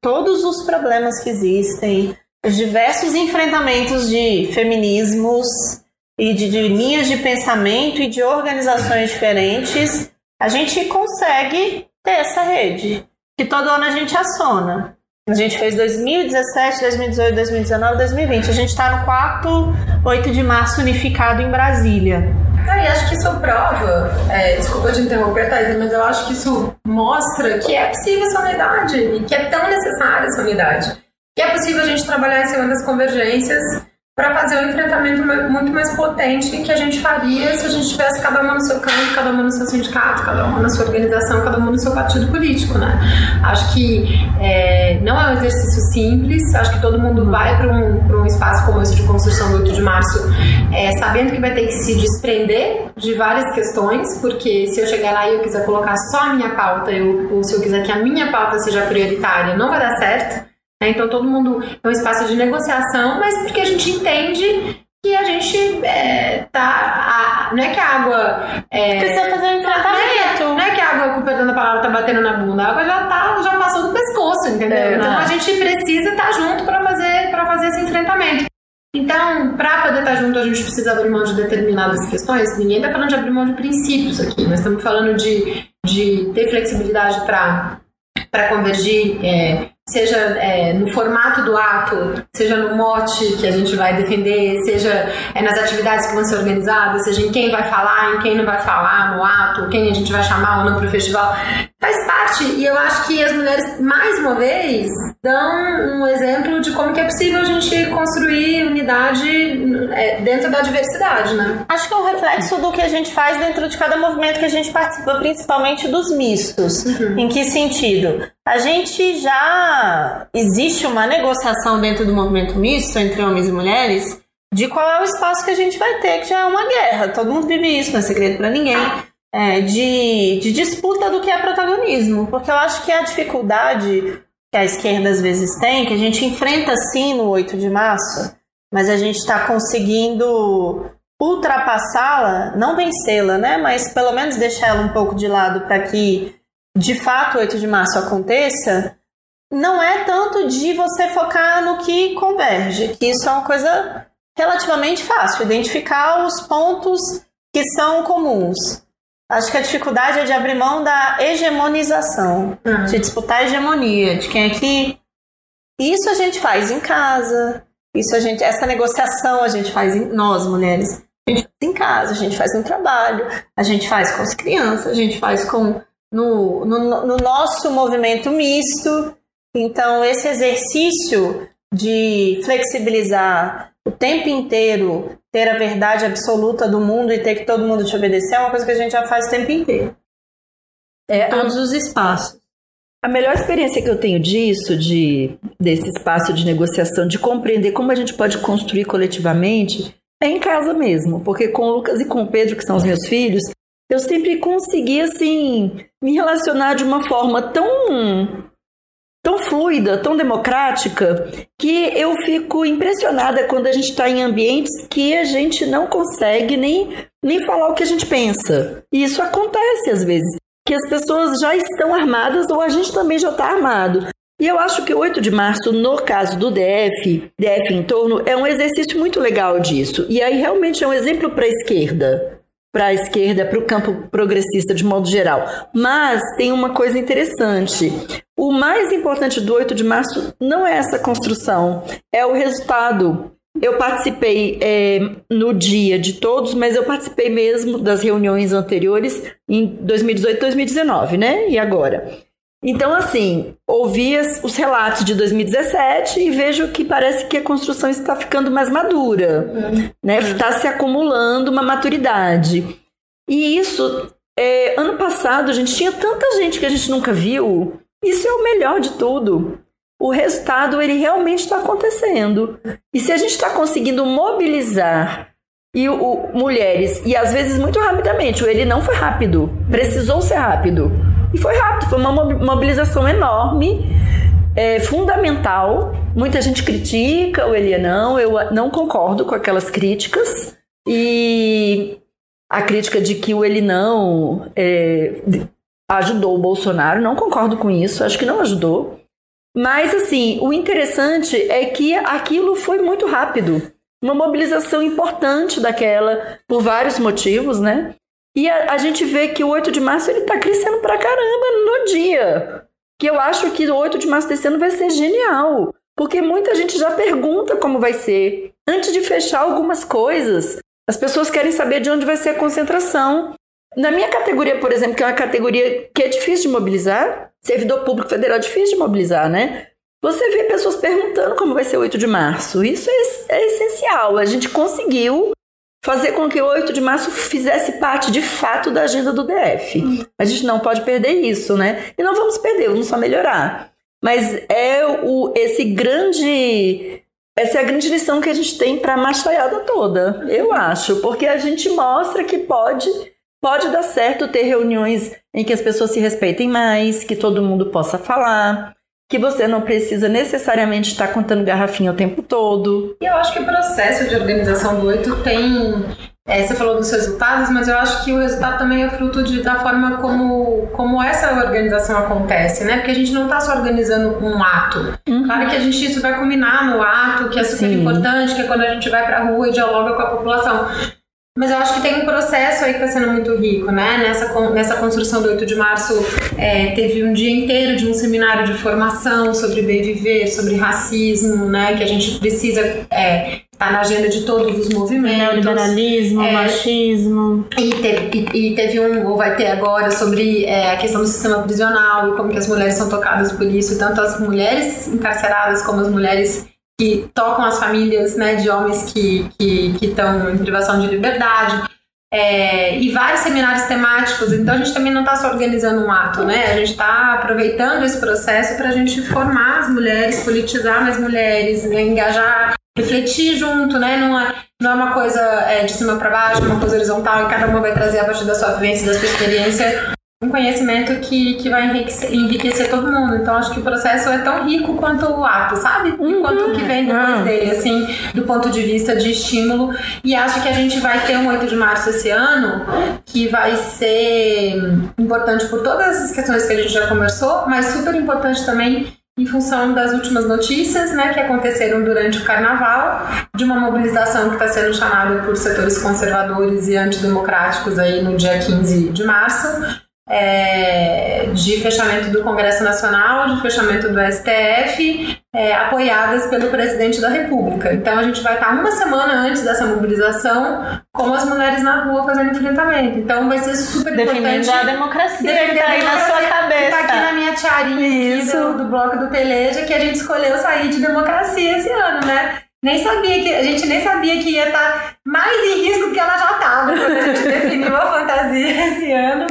todos os problemas que existem, os diversos enfrentamentos de feminismos, e de, de linhas de pensamento e de organizações diferentes, a gente consegue ter essa rede, que todo ano a gente aciona. A gente fez 2017, 2018, 2019, 2020. A gente está no quarto 8 de março unificado em Brasília. Ah, e acho que isso prova, é, desculpa te interromper, Thais, mas eu acho que isso mostra que é possível essa unidade que é tão necessária essa unidade. Que é possível a gente trabalhar em cima das convergências para fazer um enfrentamento muito mais potente que a gente faria se a gente tivesse cada uma no seu campo, cada uma no seu sindicato, cada uma na sua organização, cada uma no seu partido político, né? Acho que é, não é um exercício simples, acho que todo mundo vai para um, um espaço como esse de construção do 8 de março é, sabendo que vai ter que se desprender de várias questões, porque se eu chegar lá e eu quiser colocar só a minha pauta, eu, ou se eu quiser que a minha pauta seja prioritária, não vai dar certo. Né? Então todo mundo é um espaço de negociação, mas porque a gente entende que a gente é, tá. A, não é que a água. É, Precisa fazer um enfrentamento. Não é, não é que a água, com perdão da palavra, tá batendo na bunda. A água já, tá, já passou do pescoço, entendeu? É, então a gente precisa estar tá junto para fazer, fazer esse enfrentamento. Então, para poder estar tá junto, a gente precisa abrir mão de determinadas questões. Ninguém está falando de abrir mão de princípios aqui, nós estamos falando de, de ter flexibilidade para convergir é, seja é, no formato do ato, seja no mote que a gente vai defender, seja é, nas atividades que vão ser organizadas, seja em quem vai falar, em quem não vai falar no ato, quem a gente vai chamar ou não para o festival, faz parte. E eu acho que as mulheres, mais uma vez, dão um exemplo de como que é possível a gente construir unidade é, dentro da diversidade, né? Acho que é um reflexo do que a gente faz dentro de cada movimento que a gente participa, principalmente dos mistos. Uhum. Em que sentido? A gente já existe uma negociação dentro do movimento misto entre homens e mulheres de qual é o espaço que a gente vai ter, que já é uma guerra. Todo mundo vive isso, não é segredo para ninguém. É, de, de disputa do que é protagonismo. Porque eu acho que a dificuldade que a esquerda às vezes tem, que a gente enfrenta sim no 8 de março, mas a gente está conseguindo ultrapassá-la, não vencê-la, né? Mas pelo menos deixar ela um pouco de lado para que de fato o 8 de março aconteça, não é tanto de você focar no que converge, que isso é uma coisa relativamente fácil, identificar os pontos que são comuns. Acho que a dificuldade é de abrir mão da hegemonização, uhum. de disputar a hegemonia, de quem é que. Isso a gente faz em casa, isso a gente, essa negociação a gente faz em, nós mulheres, a gente faz em casa, a gente faz no trabalho, a gente faz com as crianças, a gente faz com no, no, no nosso movimento misto. Então, esse exercício de flexibilizar o tempo inteiro, ter a verdade absoluta do mundo e ter que todo mundo te obedecer é uma coisa que a gente já faz o tempo inteiro. É, todos os espaços. A melhor experiência que eu tenho disso, de desse espaço de negociação, de compreender como a gente pode construir coletivamente, é em casa mesmo. Porque com o Lucas e com o Pedro, que são os meus filhos, eu sempre consegui, assim, me relacionar de uma forma tão tão fluida, tão democrática, que eu fico impressionada quando a gente está em ambientes que a gente não consegue nem, nem falar o que a gente pensa. E isso acontece às vezes, que as pessoas já estão armadas ou a gente também já está armado. E eu acho que o 8 de março, no caso do DF, DF em torno, é um exercício muito legal disso. E aí realmente é um exemplo para a esquerda para a esquerda, para o campo progressista de modo geral. Mas tem uma coisa interessante. O mais importante do 8 de março não é essa construção, é o resultado. Eu participei é, no dia de todos, mas eu participei mesmo das reuniões anteriores em 2018 e 2019, né? E agora? Então, assim, ouvi os relatos de 2017 e vejo que parece que a construção está ficando mais madura, uhum. né? Está se acumulando uma maturidade. E isso, é, ano passado, a gente tinha tanta gente que a gente nunca viu. Isso é o melhor de tudo. O resultado, ele realmente está acontecendo. E se a gente está conseguindo mobilizar e o, mulheres, e às vezes muito rapidamente, ele não foi rápido, precisou ser rápido e foi rápido, foi uma mobilização enorme, é, fundamental. Muita gente critica o Elia não, eu não concordo com aquelas críticas. E a crítica de que o Eli não é, ajudou o Bolsonaro, não concordo com isso, acho que não ajudou. Mas, assim, o interessante é que aquilo foi muito rápido. Uma mobilização importante daquela, por vários motivos, né? E a, a, gente vê que o 8 de março ele tá crescendo pra caramba no dia. Que eu acho que o 8 de março desse ano vai ser genial. Porque muita gente já pergunta como vai ser. Antes de fechar algumas coisas, as pessoas querem saber de onde vai ser a concentração. Na minha categoria, por exemplo, que é uma categoria que é difícil de mobilizar, servidor público federal é difícil de mobilizar, né? Você vê pessoas perguntando como vai ser o 8 de março. Isso é, é essencial. A gente conseguiu fazer com que o 8 de março fizesse parte de fato da agenda do DF. A gente não pode perder isso, né? E não vamos perder, vamos só melhorar. Mas é o, esse grande. Essa é a grande lição que a gente tem para a machaiada toda, eu acho, porque a gente mostra que pode, pode dar certo ter reuniões em que as pessoas se respeitem mais, que todo mundo possa falar, que você não precisa necessariamente estar contando garrafinha o tempo todo. E eu acho que o processo de organização do oito tem. É, você falou dos resultados, mas eu acho que o resultado também é fruto de, da forma como, como essa organização acontece, né? Porque a gente não está só organizando um ato. Uhum. Claro que a gente isso vai combinar no ato, que é super Sim. importante, que é quando a gente vai para a rua e dialoga com a população. Mas eu acho que tem um processo aí que está sendo muito rico, né? Nessa, nessa construção do 8 de março, é, teve um dia inteiro de um seminário de formação sobre bem viver, sobre racismo, né? Que a gente precisa é, tá na agenda de todos os movimentos. Neoliberalismo, é, machismo. E teve, e, e, teve um, ou vai ter agora, sobre é, a questão do sistema prisional e como que as mulheres são tocadas por isso, tanto as mulheres encarceradas como as mulheres que tocam as famílias né, de homens que estão em privação de liberdade. É, e vários seminários temáticos. Então a gente também não está só organizando um ato, né? A gente está aproveitando esse processo para a gente formar as mulheres, politizar mais mulheres, né? engajar, refletir junto, né? Não é, não é uma coisa é, de cima para baixo, uma coisa horizontal e cada uma vai trazer a partir da sua vivência, da sua experiência um conhecimento que, que vai enriquecer, enriquecer, todo mundo. Então, acho que o processo é tão rico quanto o ato, sabe? Uhum. Quanto o que vem depois uhum. dele, assim, do ponto de vista de estímulo. E acho que a gente vai ter um 8 de março esse ano que vai ser importante por todas as questões que a gente já conversou, mas super importante também em função das últimas notícias né, que aconteceram durante o carnaval, de uma mobilização que está sendo chamada por setores conservadores e antidemocráticos aí no dia 15 de março, é, de fechamento do Congresso Nacional, de fechamento do STF, é, apoiadas pelo presidente da República. Então a gente vai estar uma semana antes dessa mobilização com as mulheres na rua fazendo enfrentamento. Então vai ser super Defendendo importante. a democracia defender tá aí na sua cabeça. Que tá aqui na minha tiarinha do, do, bloco do Peleja, que a gente escolheu sair de democracia esse ano, né? Nem sabia que a gente nem sabia que ia estar tá mais em risco que ela já estava quando a gente *laughs* definiu a fantasia esse ano.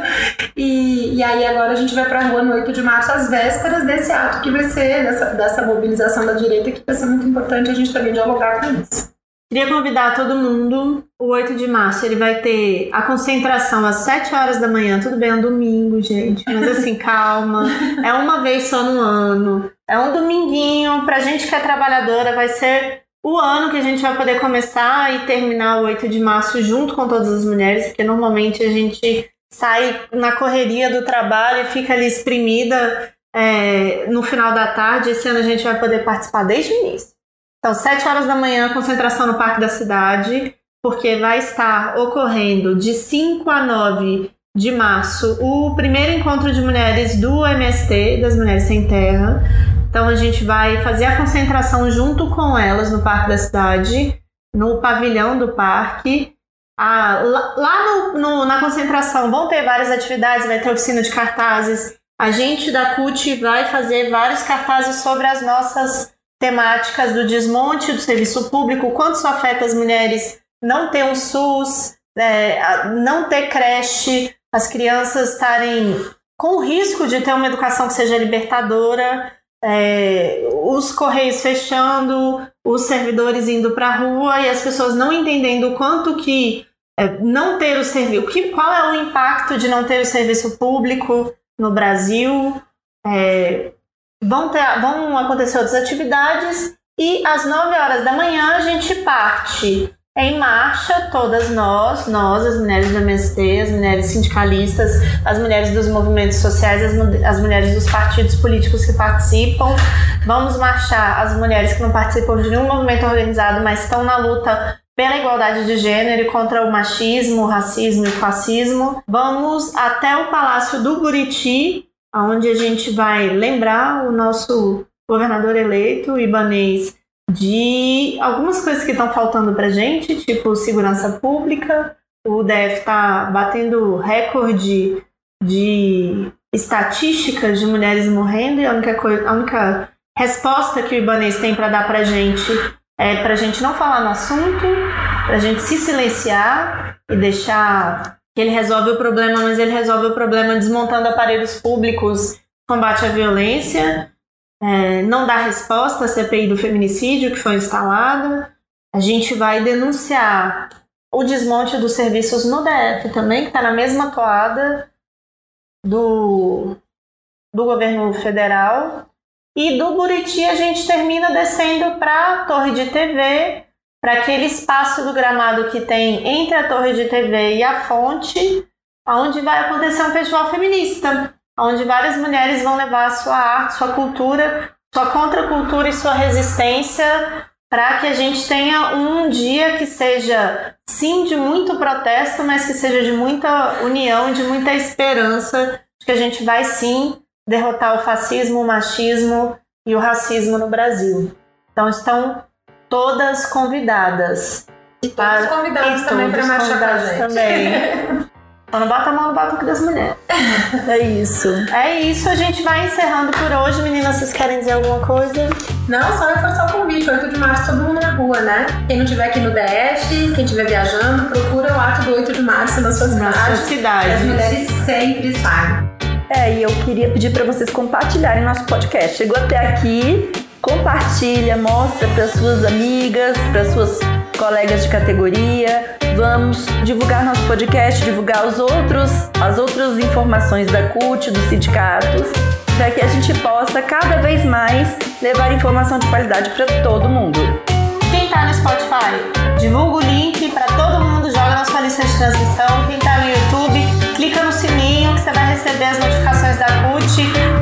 E, e aí agora a gente vai para a rua no 8 de março, às vésperas desse ato que vai ser, dessa, dessa mobilização da direita, que vai ser muito importante a gente também dialogar com isso. Queria convidar todo mundo. O 8 de março ele vai ter a concentração às 7 horas da manhã. Tudo bem, é um domingo, gente. Mas assim, *laughs* calma. É uma vez só no ano. É um dominguinho. Pra gente que é trabalhadora, vai ser o ano que a gente vai poder começar e terminar o 8 de março junto com todas as mulheres, porque normalmente a gente sai na correria do trabalho e fica ali exprimida é, no final da tarde. Esse ano a gente vai poder participar desde o início. Então, 7 horas da manhã, concentração no Parque da Cidade, porque vai estar ocorrendo de 5 a 9 de março o primeiro encontro de mulheres do MST, das Mulheres Sem Terra. Então a gente vai fazer a concentração junto com elas no Parque da Cidade, no pavilhão do parque. Ah, lá, no, no, na concentração vão ter várias atividades, vai ter oficina de cartazes. A gente da CUT vai fazer vários cartazes sobre as nossas temáticas do desmonte do serviço público, quanto isso afeta as mulheres não ter um SUS, é, não ter creche, as crianças estarem com risco de ter uma educação que seja libertadora é, os correios fechando, os servidores indo para a rua e as pessoas não entendendo o quanto que é, não ter o serviço, qual é o impacto de não ter o serviço público no Brasil. É, vão, ter, vão acontecer outras atividades e às 9 horas da manhã a gente parte em marcha, todas nós, nós, as mulheres do MST, as mulheres sindicalistas, as mulheres dos movimentos sociais, as, as, mulheres dos partidos políticos que participam. Vamos marchar as mulheres que não participam de nenhum movimento organizado, mas estão na luta pela igualdade de gênero e contra o machismo, o racismo e o fascismo. Vamos até o Palácio do Buriti, onde a gente vai lembrar o nosso governador eleito, Ibanês de algumas coisas que estão faltando para gente, tipo segurança pública. O DF está batendo recorde de estatísticas de mulheres morrendo e a única, coisa, a única resposta que o Ibanês tem para dar para gente é para gente não falar no assunto, para gente se silenciar e deixar que ele resolve o problema, mas ele resolve o problema desmontando aparelhos públicos, combate à violência é, não dá resposta à CPI do feminicídio que foi instalada. A gente vai denunciar o desmonte dos serviços no DF também, que está na mesma toada do, do governo federal. E do Buriti a gente termina descendo para a torre de TV, para aquele espaço do gramado que tem entre a torre de TV e a fonte, onde vai acontecer um festival feminista onde várias mulheres vão levar a sua arte, sua cultura, sua contracultura e sua resistência para que a gente tenha um dia que seja sim de muito protesto, mas que seja de muita união, de muita esperança de que a gente vai sim derrotar o fascismo, o machismo e o racismo no Brasil. Então estão todas convidadas. E todos convidados E também para marchar com a gente. também. *laughs* Quando bota a mão no batuque das mulheres. É isso. É isso, a gente vai encerrando por hoje. Meninas, vocês querem dizer alguma coisa? Não, só reforçar o convite, 8 de março, todo mundo na rua, né? Quem não estiver aqui no DF, quem estiver viajando, procura o ato do 8 de março na sua Na sua cidade. cidade. As mulheres sempre saem. É, e eu queria pedir para vocês compartilharem nosso podcast. Chegou até aqui, compartilha, mostra para suas amigas, para suas colegas de categoria. Vamos divulgar nosso podcast, divulgar os outros, as outras informações da CUT, dos sindicatos, para que a gente possa cada vez mais levar informação de qualidade para todo mundo. Quem tá no Spotify, divulga o link pra todo mundo, joga na sua lista de transmissão. Quem tá no YouTube, clica no sininho que você vai receber as notificações da CUT.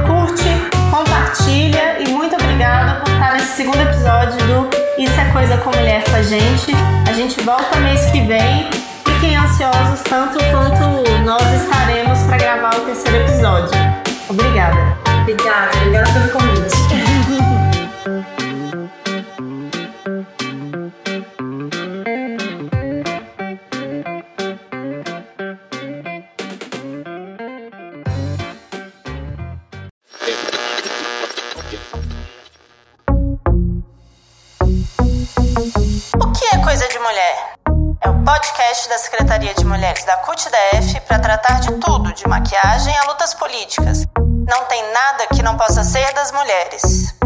Compartilha e muito obrigada por estar nesse segundo episódio do Isso é Coisa com Mulher com a gente. A gente volta mês que vem. Fiquem ansiosos tanto quanto nós estaremos para gravar o terceiro episódio. Obrigada. Obrigada, obrigada pelo convite. *laughs* podcast da Secretaria de Mulheres da CUT-DF para tratar de tudo, de maquiagem a lutas políticas. Não tem nada que não possa ser das mulheres.